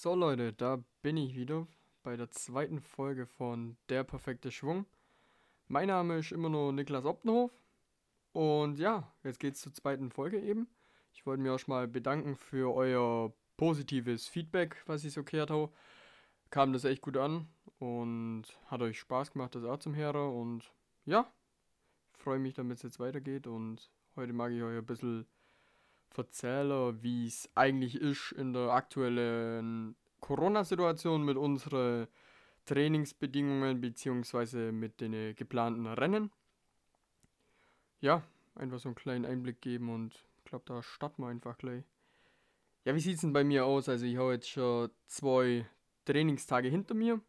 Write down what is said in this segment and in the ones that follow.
So Leute, da bin ich wieder bei der zweiten Folge von Der perfekte Schwung. Mein Name ist immer nur Niklas Optenhof und ja, jetzt geht's zur zweiten Folge eben. Ich wollte mir auch schon mal bedanken für euer positives Feedback, was ich so gehört habe. Kam das echt gut an und hat euch Spaß gemacht, das auch zum Hören und ja, freue mich, damit es jetzt weitergeht und heute mag ich euch ein bisschen erzählen, wie es eigentlich ist in der aktuellen Corona-Situation mit unseren Trainingsbedingungen bzw. mit den geplanten Rennen. Ja, einfach so einen kleinen Einblick geben und ich glaube, da starten wir einfach gleich. Ja, wie sieht es denn bei mir aus? Also ich habe jetzt schon zwei Trainingstage hinter mir.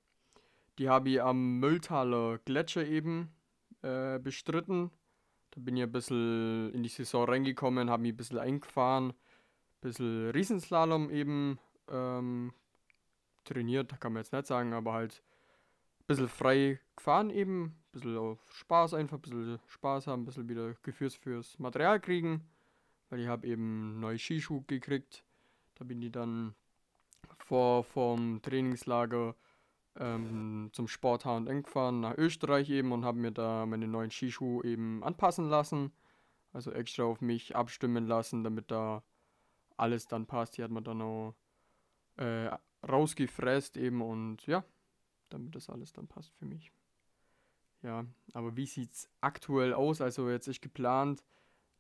Die habe ich am Mülltaler Gletscher eben äh, bestritten. Da bin ich ein bisschen in die Saison reingekommen, habe mich ein bisschen eingefahren, ein bisschen Riesenslalom eben ähm, trainiert, kann man jetzt nicht sagen, aber halt ein bisschen frei gefahren eben, ein bisschen auf Spaß einfach, ein bisschen Spaß haben, ein bisschen wieder Gefühl fürs Material kriegen, weil ich habe eben neue Skischuhe gekriegt. Da bin ich dann vor vom Trainingslager ähm, zum Sport H&M gefahren nach Österreich eben und habe mir da meine neuen Skischuhe eben anpassen lassen. Also extra auf mich abstimmen lassen, damit da alles dann passt. Die hat man dann auch äh, rausgefräst eben und ja, damit das alles dann passt für mich. Ja, aber wie sieht es aktuell aus? Also jetzt ist geplant,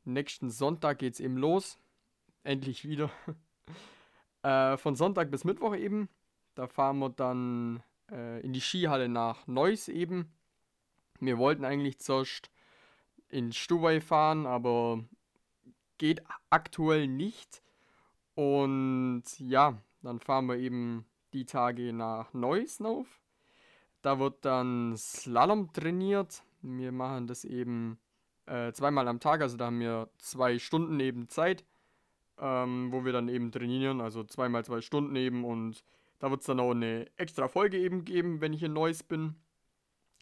nächsten Sonntag geht es eben los. Endlich wieder. äh, von Sonntag bis Mittwoch eben. Da fahren wir dann äh, in die Skihalle nach Neuss eben. Wir wollten eigentlich zuerst in Stubai fahren, aber geht aktuell nicht. Und ja, dann fahren wir eben die Tage nach Neuss auf. Da wird dann Slalom trainiert. Wir machen das eben äh, zweimal am Tag, also da haben wir zwei Stunden eben Zeit, ähm, wo wir dann eben trainieren, also zweimal zwei Stunden eben und da wird es dann auch eine extra Folge eben geben, wenn ich in Neuss bin.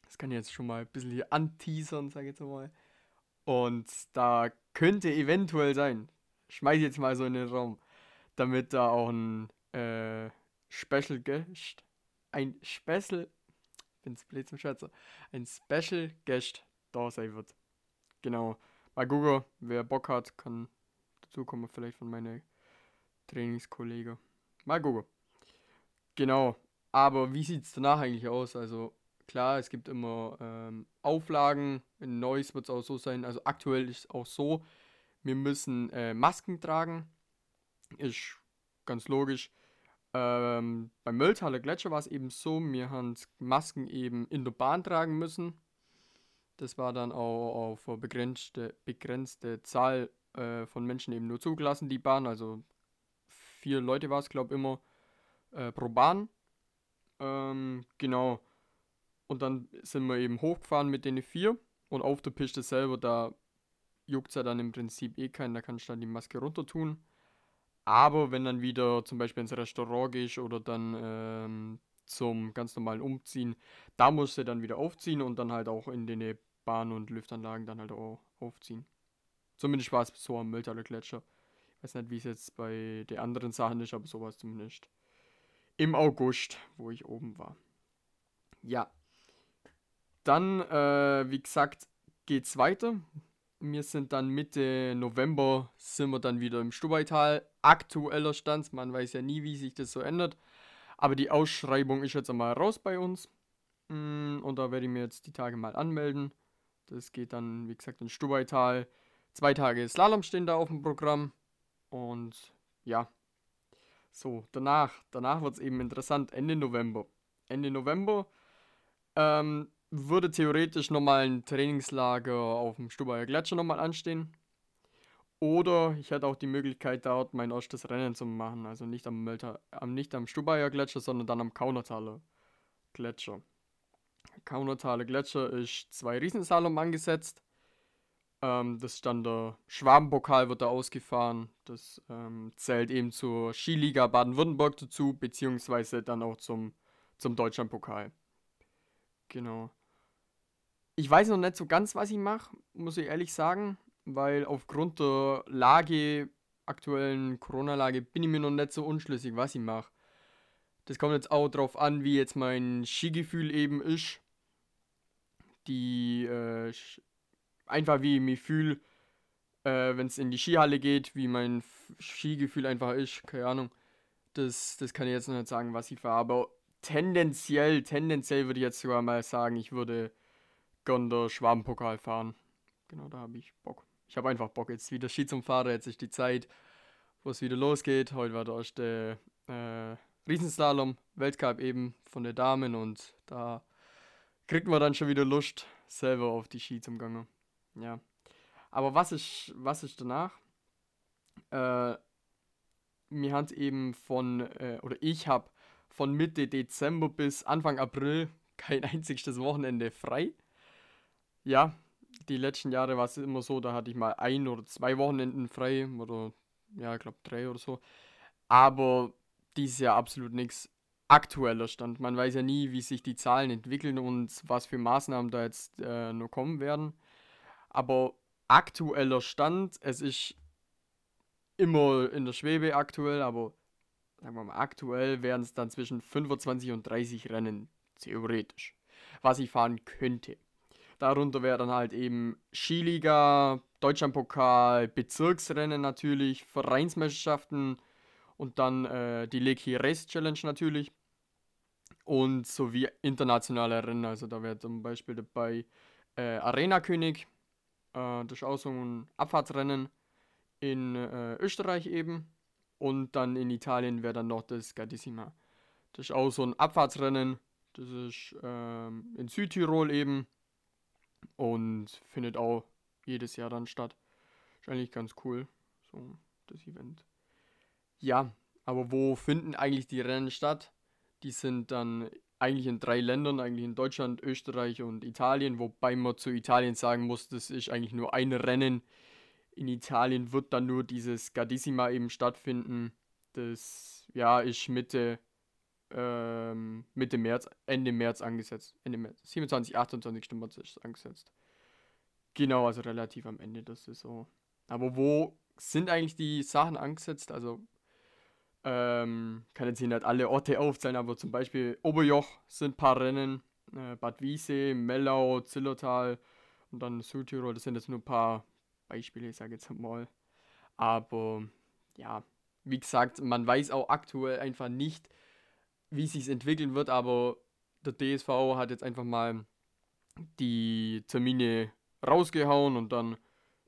Das kann ich jetzt schon mal ein bisschen hier anteasern, sage ich jetzt mal. Und da könnte eventuell sein, schmeiß jetzt mal so in den Raum, damit da auch ein äh, Special Guest, ein Special, bin's blöd zum Schätzen, ein Special Guest da sein wird. Genau. Mal gucken, wer Bock hat, kann dazukommen, vielleicht von meinen Trainingskollegen. Mal gucken. Genau. Aber wie sieht es danach eigentlich aus? Also klar, es gibt immer ähm, Auflagen. In Neues wird es auch so sein. Also aktuell ist es auch so, wir müssen äh, Masken tragen. Ist ganz logisch. Ähm, beim Mölltaler Gletscher war es eben so, wir haben Masken eben in der Bahn tragen müssen. Das war dann auch auf eine begrenzte, begrenzte Zahl äh, von Menschen eben nur zugelassen, die Bahn. Also vier Leute war es, glaube ich, immer äh, pro Bahn. Ähm, genau. Und dann sind wir eben hochgefahren mit den vier. Und auf der Piste selber, da juckt es ja dann im Prinzip eh keinen, da kannst du dann die Maske runter tun. Aber wenn dann wieder zum Beispiel ins Restaurant gehst oder dann ähm, zum ganz normalen Umziehen, da musst du dann wieder aufziehen und dann halt auch in den Bahn- und Lüftanlagen dann halt auch aufziehen. Zumindest war es so am Mülltaler Gletscher. Ich weiß nicht, wie es jetzt bei den anderen Sachen ist, aber sowas zumindest im August, wo ich oben war. Ja. Dann, äh, wie gesagt, geht's weiter. Wir sind dann Mitte November, sind wir dann wieder im Stubaital. Aktueller Stand, man weiß ja nie, wie sich das so ändert. Aber die Ausschreibung ist jetzt einmal raus bei uns. Mm, und da werde ich mir jetzt die Tage mal anmelden. Das geht dann, wie gesagt, in Stubaital. Zwei Tage Slalom stehen da auf dem Programm. Und ja, so, danach, danach wird es eben interessant, Ende November. Ende November ähm, würde theoretisch nochmal ein Trainingslager auf dem Stubaier Gletscher nochmal anstehen. Oder ich hätte auch die Möglichkeit, dort mein erstes Rennen zu machen. Also nicht am, Mölter, am, nicht am Stubaier Gletscher, sondern dann am Kaunertaler Gletscher. Kaunertaler Gletscher ist zwei Riesensalom angesetzt. Ähm, das stand der Schwabenpokal wird da ausgefahren. Das ähm, zählt eben zur Skiliga Baden-Württemberg dazu, beziehungsweise dann auch zum, zum Deutschlandpokal. Genau. Ich weiß noch nicht so ganz, was ich mache, muss ich ehrlich sagen, weil aufgrund der Lage, aktuellen Corona-Lage, bin ich mir noch nicht so unschlüssig, was ich mache. Das kommt jetzt auch drauf an, wie jetzt mein Skigefühl eben ist. Die, äh, einfach wie ich mich fühle, äh, wenn es in die Skihalle geht, wie mein Skigefühl einfach ist, keine Ahnung. Das, das kann ich jetzt noch nicht sagen, was ich fahre, aber tendenziell, tendenziell würde ich jetzt sogar mal sagen, ich würde gern der Schwabenpokal fahren. Genau, da habe ich Bock. Ich habe einfach Bock, jetzt wieder Ski zum Fahren, jetzt ist die Zeit, wo es wieder losgeht. Heute war der erste äh, Riesenslalom, Weltcup eben von der Damen und da kriegt man dann schon wieder Lust, selber auf die Ski zum Gange. Ja. Aber was ist, was ist danach? Äh, mir hat eben von, äh, oder ich habe von Mitte Dezember bis Anfang April kein einziges Wochenende frei. Ja, die letzten Jahre war es immer so, da hatte ich mal ein oder zwei Wochenenden frei oder ja, ich glaube drei oder so. Aber dieses Jahr absolut nichts aktueller Stand. Man weiß ja nie, wie sich die Zahlen entwickeln und was für Maßnahmen da jetzt äh, nur kommen werden. Aber aktueller Stand, es ist immer in der Schwebe aktuell, aber sagen wir mal, aktuell wären es dann zwischen 25 und 30 Rennen, theoretisch, was ich fahren könnte. Darunter wäre dann halt eben Skiliga, Deutschlandpokal, Bezirksrennen natürlich, Vereinsmeisterschaften, und dann äh, die Leki Race Challenge natürlich. Und sowie internationale Rennen. Also da wäre zum Beispiel dabei äh, Arena König. Äh, auch so ein Abfahrtsrennen in äh, Österreich eben. Und dann in Italien wäre dann noch das Gardissima. Das ist auch so ein Abfahrtsrennen. Das ist ähm, in Südtirol eben. Und findet auch jedes Jahr dann statt. Ist eigentlich ganz cool. So, das Event. Ja, aber wo finden eigentlich die Rennen statt? Die sind dann eigentlich in drei Ländern, eigentlich in Deutschland, Österreich und Italien, wobei man zu Italien sagen muss, das ist eigentlich nur ein Rennen. In Italien wird dann nur dieses Gardissima eben stattfinden. Das ja ist Mitte, ähm, Mitte März, Ende März angesetzt. Ende März, 27, 28 März ist angesetzt. Genau, also relativ am Ende der Saison. Aber wo sind eigentlich die Sachen angesetzt? Also ähm, kann jetzt hier nicht alle Orte aufzählen, aber zum Beispiel Oberjoch sind ein paar Rennen, äh, Bad Wiese, Mellau, Zillertal und dann Südtirol, das sind jetzt nur ein paar Beispiele, ich sage jetzt mal. Aber ja, wie gesagt, man weiß auch aktuell einfach nicht, wie sich entwickeln wird, aber der DSV hat jetzt einfach mal die Termine rausgehauen und dann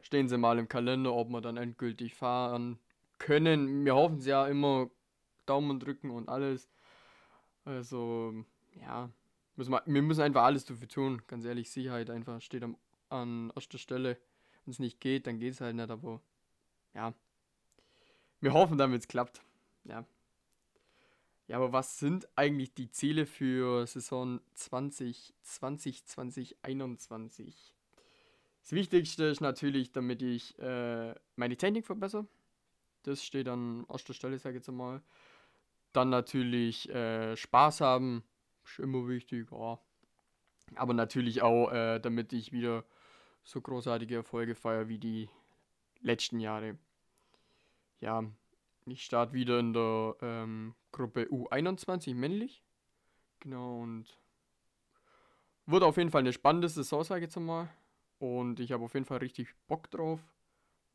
stehen sie mal im Kalender, ob man dann endgültig fahren können. Wir hoffen es ja immer, Daumen drücken und alles. Also, ja, müssen wir, wir müssen einfach alles dafür tun. Ganz ehrlich, Sicherheit einfach steht am, an erster Stelle. Wenn es nicht geht, dann geht es halt nicht, aber ja. Wir hoffen, damit es klappt. Ja. Ja, aber was sind eigentlich die Ziele für Saison 2020, 2021? Das Wichtigste ist natürlich, damit ich äh, meine Technik verbessere. Das steht an erster Stelle, sage ich jetzt mal. Dann natürlich äh, Spaß haben, ist immer wichtig, ja. Aber natürlich auch, äh, damit ich wieder so großartige Erfolge feiere wie die letzten Jahre. Ja, ich starte wieder in der ähm, Gruppe U21 männlich. Genau, und wird auf jeden Fall eine spannende Saison, sage ich jetzt mal. Und ich habe auf jeden Fall richtig Bock drauf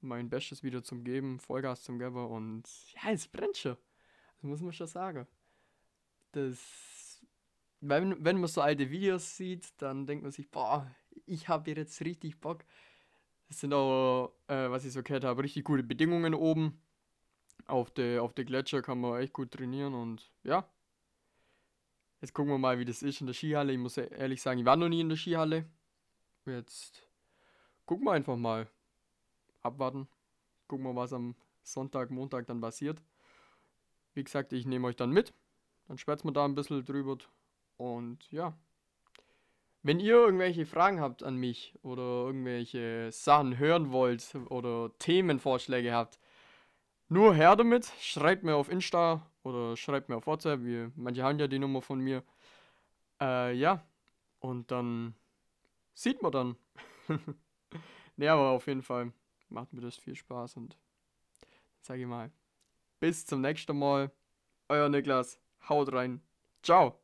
mein Bestes wieder zum Geben, Vollgas zum Geben und ja, es brennt schon. Das muss man schon sagen. Das, wenn, wenn man so alte Videos sieht, dann denkt man sich, boah, ich habe jetzt richtig Bock. Es sind auch, äh, was ich so gehört habe, richtig gute Bedingungen oben. Auf der auf der Gletscher kann man echt gut trainieren und ja. Jetzt gucken wir mal, wie das ist in der Skihalle. Ich muss ehrlich sagen, ich war noch nie in der Skihalle. Jetzt gucken wir einfach mal abwarten. Gucken wir, was am Sonntag, Montag dann passiert. Wie gesagt, ich nehme euch dann mit. Dann schwätzen wir da ein bisschen drüber. Und ja. Wenn ihr irgendwelche Fragen habt an mich oder irgendwelche Sachen hören wollt oder Themenvorschläge habt, nur her damit. Schreibt mir auf Insta oder schreibt mir auf WhatsApp. Wie, manche haben ja die Nummer von mir. Äh, ja. Und dann sieht man dann. ne, aber auf jeden Fall macht mir das viel Spaß und sage ich mal, bis zum nächsten Mal. Euer Niklas. Haut rein. Ciao.